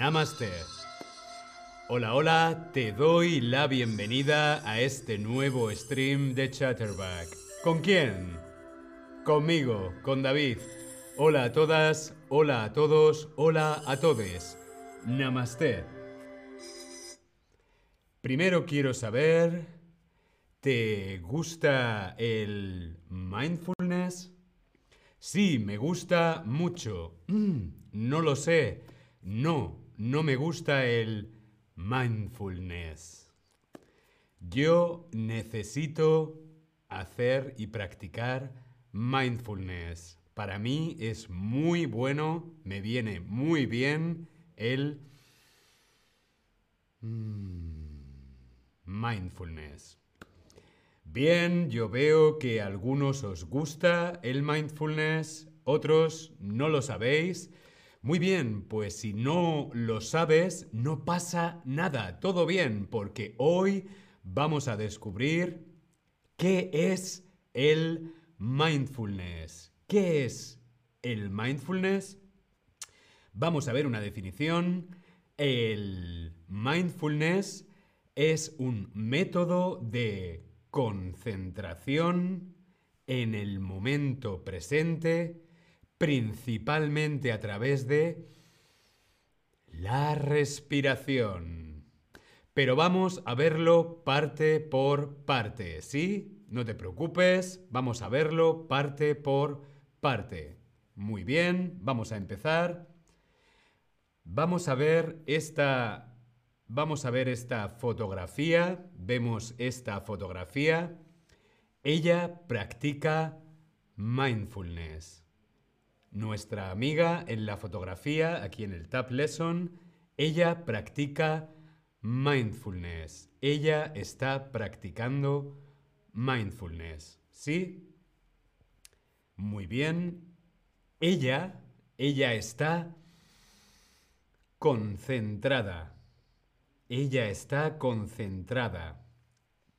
Namaste. Hola, hola, te doy la bienvenida a este nuevo stream de Chatterback. ¿Con quién? Conmigo, con David. Hola a todas, hola a todos, hola a todes. Namaste. Primero quiero saber, ¿te gusta el mindfulness? Sí, me gusta mucho. Mm, no lo sé. No, no me gusta el mindfulness. Yo necesito hacer y practicar mindfulness. Para mí es muy bueno, me viene muy bien el mm, mindfulness. Bien, yo veo que a algunos os gusta el mindfulness, otros no lo sabéis. Muy bien, pues si no lo sabes, no pasa nada, todo bien, porque hoy vamos a descubrir qué es el mindfulness. ¿Qué es el mindfulness? Vamos a ver una definición. El mindfulness es un método de concentración en el momento presente principalmente a través de la respiración. Pero vamos a verlo parte por parte, ¿sí? No te preocupes, vamos a verlo parte por parte. Muy bien, vamos a empezar. Vamos a ver esta vamos a ver esta fotografía, vemos esta fotografía. Ella practica mindfulness. Nuestra amiga en la fotografía, aquí en el Tab Lesson, ella practica mindfulness. Ella está practicando mindfulness. ¿Sí? Muy bien. Ella, ella está concentrada. Ella está concentrada.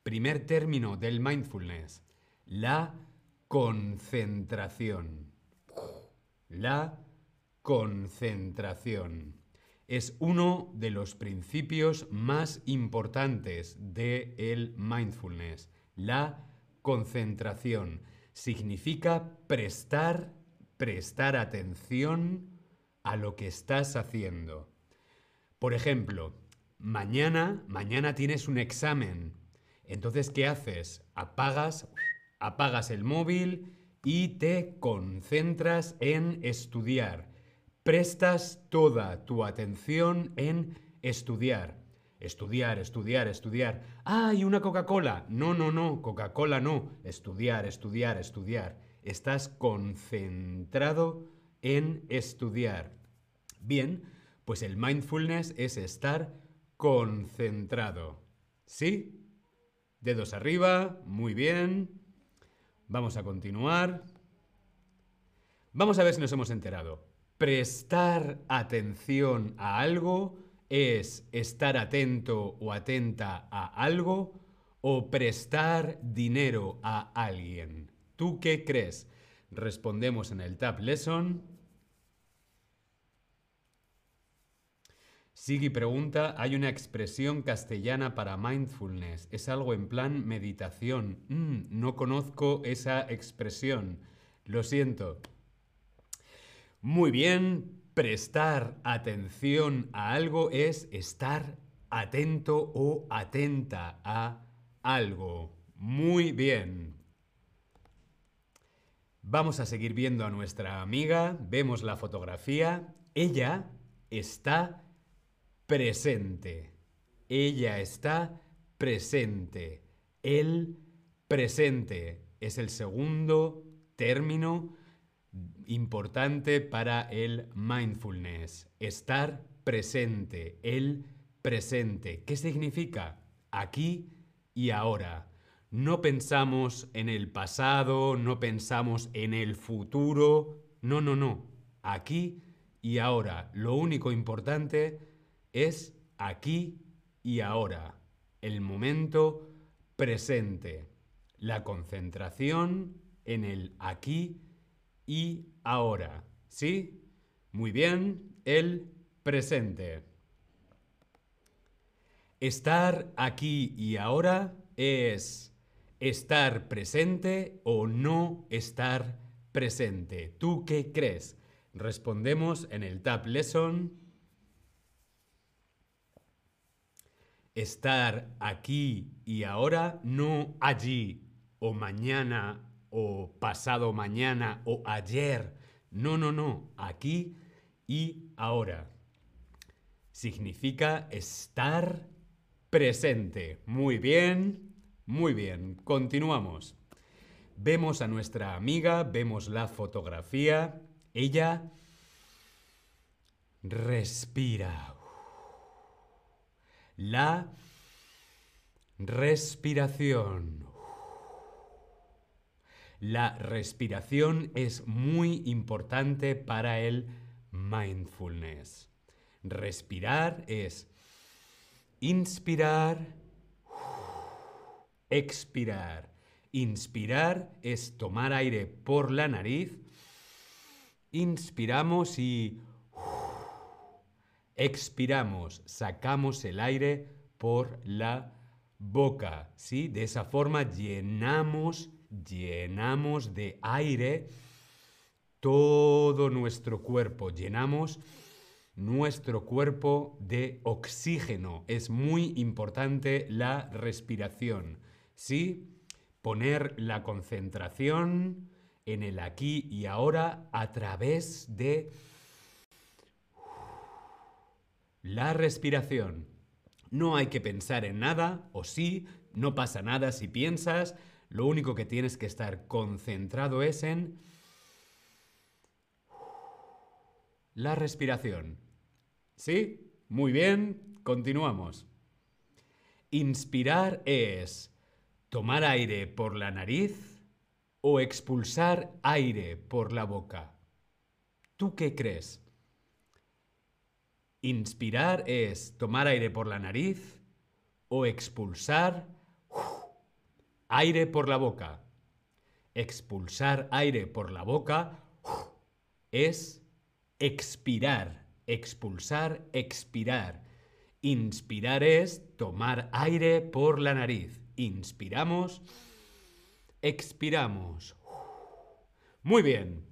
Primer término del mindfulness. La concentración. La concentración es uno de los principios más importantes del el mindfulness. La concentración significa prestar, prestar atención a lo que estás haciendo. Por ejemplo, mañana, mañana tienes un examen. Entonces, ¿qué haces? Apagas, apagas el móvil y te concentras en estudiar. Prestas toda tu atención en estudiar. Estudiar, estudiar, estudiar. ¡Ah, y una Coca-Cola! No, no, no, Coca-Cola no. Estudiar, estudiar, estudiar. Estás concentrado en estudiar. Bien, pues el mindfulness es estar concentrado. ¿Sí? Dedos arriba, muy bien. Vamos a continuar. Vamos a ver si nos hemos enterado. Prestar atención a algo es estar atento o atenta a algo o prestar dinero a alguien. ¿Tú qué crees? Respondemos en el Tab Lesson. Sigui pregunta, hay una expresión castellana para mindfulness. Es algo en plan meditación. Mm, no conozco esa expresión. Lo siento. Muy bien, prestar atención a algo es estar atento o atenta a algo. Muy bien. Vamos a seguir viendo a nuestra amiga. Vemos la fotografía. Ella está presente. Ella está presente. El presente es el segundo término importante para el mindfulness. Estar presente. El presente. ¿Qué significa? Aquí y ahora. No pensamos en el pasado, no pensamos en el futuro. No, no, no. Aquí y ahora. Lo único importante es aquí y ahora, el momento presente, la concentración en el aquí y ahora. ¿Sí? Muy bien, el presente. Estar aquí y ahora es estar presente o no estar presente. ¿Tú qué crees? Respondemos en el Tab Lesson. Estar aquí y ahora, no allí o mañana o pasado mañana o ayer. No, no, no. Aquí y ahora. Significa estar presente. Muy bien, muy bien. Continuamos. Vemos a nuestra amiga, vemos la fotografía. Ella respira. La respiración. La respiración es muy importante para el mindfulness. Respirar es Inspirar, expirar. Inspirar es tomar aire por la nariz. Inspiramos y expiramos, sacamos el aire por la boca, ¿sí? De esa forma llenamos, llenamos de aire todo nuestro cuerpo, llenamos nuestro cuerpo de oxígeno. Es muy importante la respiración. ¿Sí? Poner la concentración en el aquí y ahora a través de la respiración. No hay que pensar en nada, o sí, no pasa nada si piensas, lo único que tienes que estar concentrado es en la respiración. ¿Sí? Muy bien, continuamos. Inspirar es tomar aire por la nariz o expulsar aire por la boca. ¿Tú qué crees? Inspirar es tomar aire por la nariz o expulsar aire por la boca. Expulsar aire por la boca es expirar, expulsar, expirar. Inspirar es tomar aire por la nariz. Inspiramos, expiramos. Muy bien.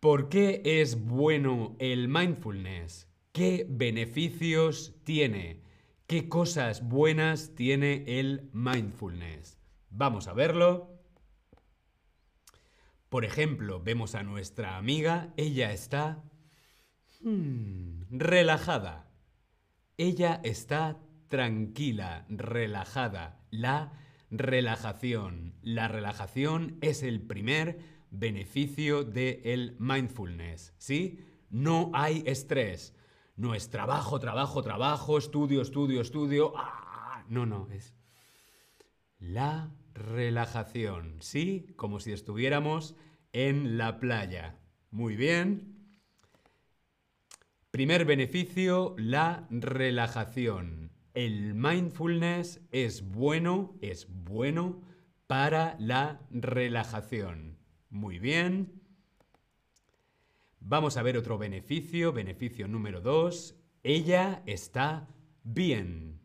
¿Por qué es bueno el mindfulness? ¿Qué beneficios tiene? ¿Qué cosas buenas tiene el mindfulness? Vamos a verlo. Por ejemplo, vemos a nuestra amiga, ella está hmm, relajada. Ella está tranquila, relajada. La relajación. La relajación es el primer beneficio del mindfulness, ¿sí? No hay estrés. No es trabajo, trabajo, trabajo, estudio, estudio, estudio. ¡Ah! No, no, es la relajación, ¿sí? Como si estuviéramos en la playa. Muy bien. Primer beneficio, la relajación. El mindfulness es bueno, es bueno para la relajación. Muy bien. Vamos a ver otro beneficio, beneficio número dos. Ella está bien.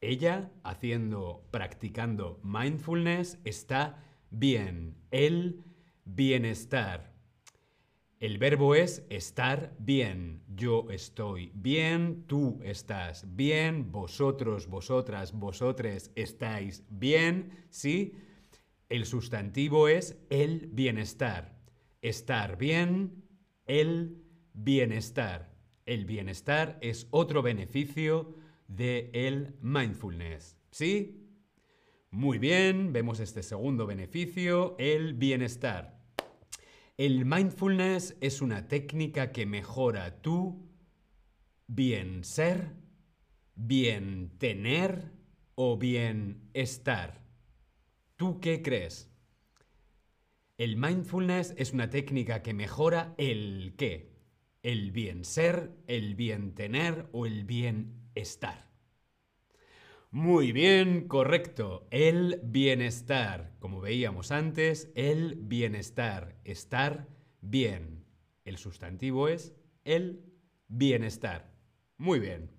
Ella, haciendo, practicando mindfulness, está bien. El bienestar. El verbo es estar bien. Yo estoy bien, tú estás bien, vosotros, vosotras, vosotres estáis bien, ¿sí? El sustantivo es el bienestar. Estar bien, el bienestar. El bienestar es otro beneficio de el mindfulness. ¿Sí? Muy bien, vemos este segundo beneficio, el bienestar. El mindfulness es una técnica que mejora tu bien ser, bien tener o bien estar. ¿Tú qué crees? El mindfulness es una técnica que mejora el qué, el bien ser, el bien tener o el bien estar. Muy bien, correcto. El bienestar. Como veíamos antes, el bienestar. Estar bien. El sustantivo es el bienestar. Muy bien.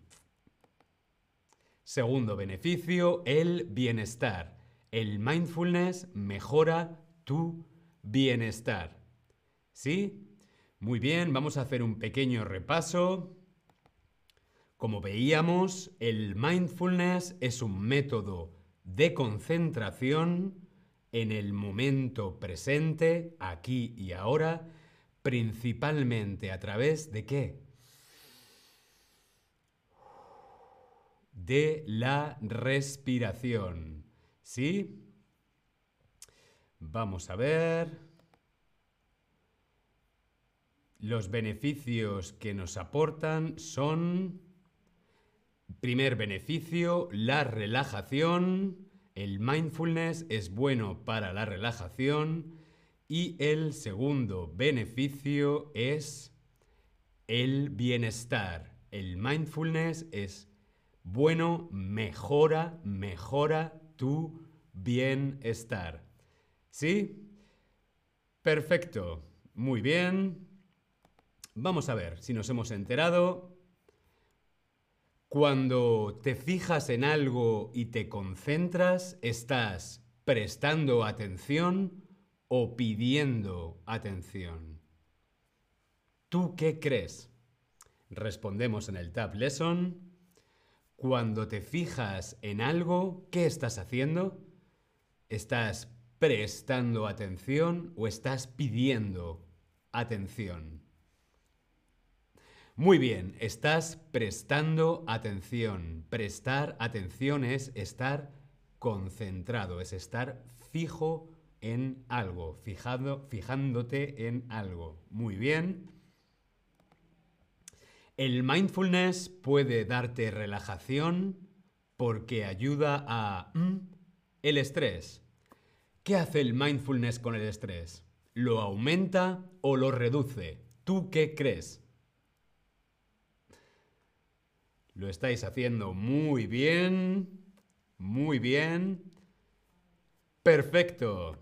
Segundo beneficio, el bienestar. El mindfulness mejora tu bienestar. ¿Sí? Muy bien, vamos a hacer un pequeño repaso. Como veíamos, el mindfulness es un método de concentración en el momento presente, aquí y ahora, principalmente a través de qué? De la respiración. ¿Sí? Vamos a ver los beneficios que nos aportan son, primer beneficio, la relajación. El mindfulness es bueno para la relajación. Y el segundo beneficio es el bienestar. El mindfulness es bueno, mejora, mejora tu bienestar. ¿Sí? Perfecto. Muy bien. Vamos a ver si nos hemos enterado. Cuando te fijas en algo y te concentras, estás prestando atención o pidiendo atención. ¿Tú qué crees? Respondemos en el Tab Lesson. Cuando te fijas en algo, ¿qué estás haciendo? ¿Estás prestando atención o estás pidiendo atención? Muy bien, estás prestando atención. Prestar atención es estar concentrado, es estar fijo en algo, fijado, fijándote en algo. Muy bien. El mindfulness puede darte relajación porque ayuda a mm, el estrés. ¿Qué hace el mindfulness con el estrés? ¿Lo aumenta o lo reduce? ¿Tú qué crees? Lo estáis haciendo muy bien. Muy bien. Perfecto.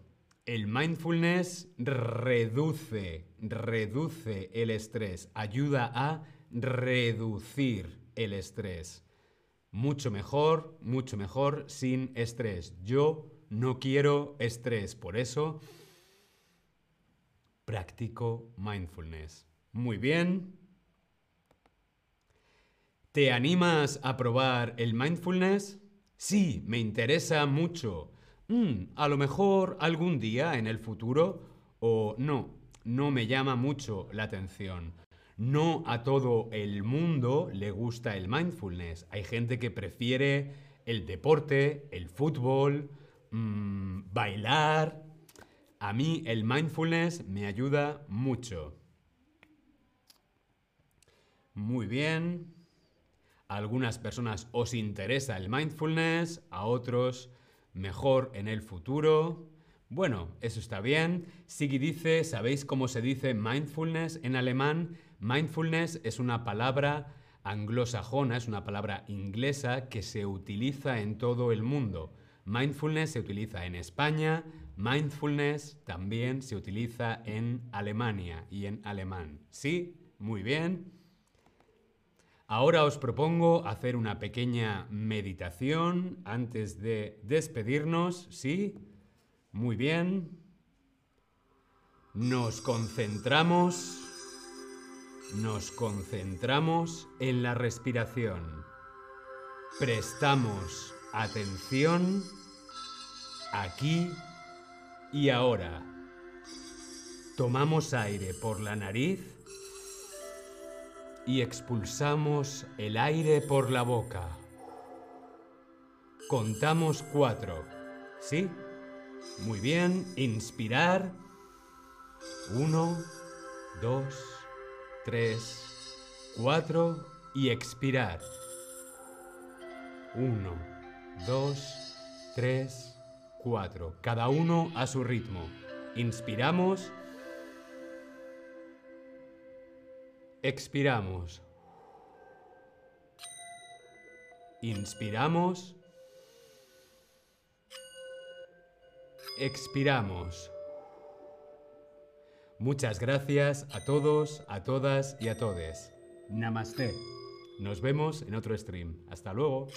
El mindfulness reduce, reduce el estrés, ayuda a reducir el estrés. Mucho mejor, mucho mejor sin estrés. Yo no quiero estrés, por eso practico mindfulness. Muy bien. ¿Te animas a probar el mindfulness? Sí, me interesa mucho. Mm, a lo mejor algún día en el futuro o no, no me llama mucho la atención. No a todo el mundo le gusta el mindfulness. Hay gente que prefiere el deporte, el fútbol, mm, bailar. A mí el mindfulness me ayuda mucho. Muy bien. A algunas personas os interesa el mindfulness, a otros mejor en el futuro. Bueno, eso está bien. Sigi dice, ¿sabéis cómo se dice mindfulness en alemán? Mindfulness es una palabra anglosajona, es una palabra inglesa que se utiliza en todo el mundo. Mindfulness se utiliza en España, mindfulness también se utiliza en Alemania y en alemán. ¿Sí? Muy bien. Ahora os propongo hacer una pequeña meditación antes de despedirnos, ¿sí? Muy bien. Nos concentramos, nos concentramos en la respiración. Prestamos atención aquí y ahora. Tomamos aire por la nariz y expulsamos el aire por la boca. Contamos cuatro. ¿Sí? Muy bien. Inspirar. Uno, dos, tres, cuatro. Y expirar. Uno, dos, tres, cuatro. Cada uno a su ritmo. Inspiramos. Expiramos. Inspiramos. Expiramos. Muchas gracias a todos, a todas y a todes. Namaste. Nos vemos en otro stream. Hasta luego.